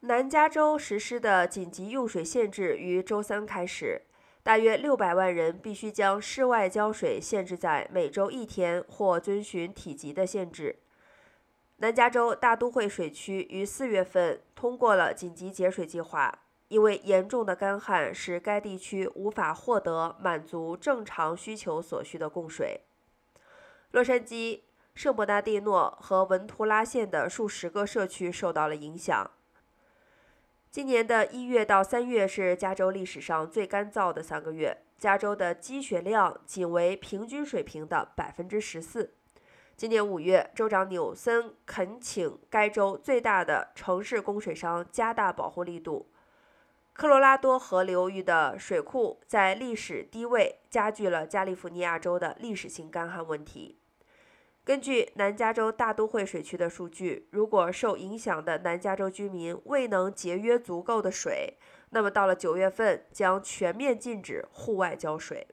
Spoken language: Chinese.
南加州实施的紧急用水限制于周三开始，大约六百万人必须将室外浇水限制在每周一天，或遵循体积的限制。南加州大都会水区于四月份通过了紧急节水计划，因为严重的干旱使该地区无法获得满足正常需求所需的供水。洛杉矶、圣伯纳蒂诺和文图拉县的数十个社区受到了影响。今年的一月到三月是加州历史上最干燥的三个月，加州的积雪量仅为平均水平的百分之十四。今年五月，州长纽森恳请该州最大的城市供水商加大保护力度。科罗拉多河流域的水库在历史低位，加剧了加利福尼亚州的历史性干旱问题。根据南加州大都会水区的数据，如果受影响的南加州居民未能节约足够的水，那么到了九月份将全面禁止户外浇水。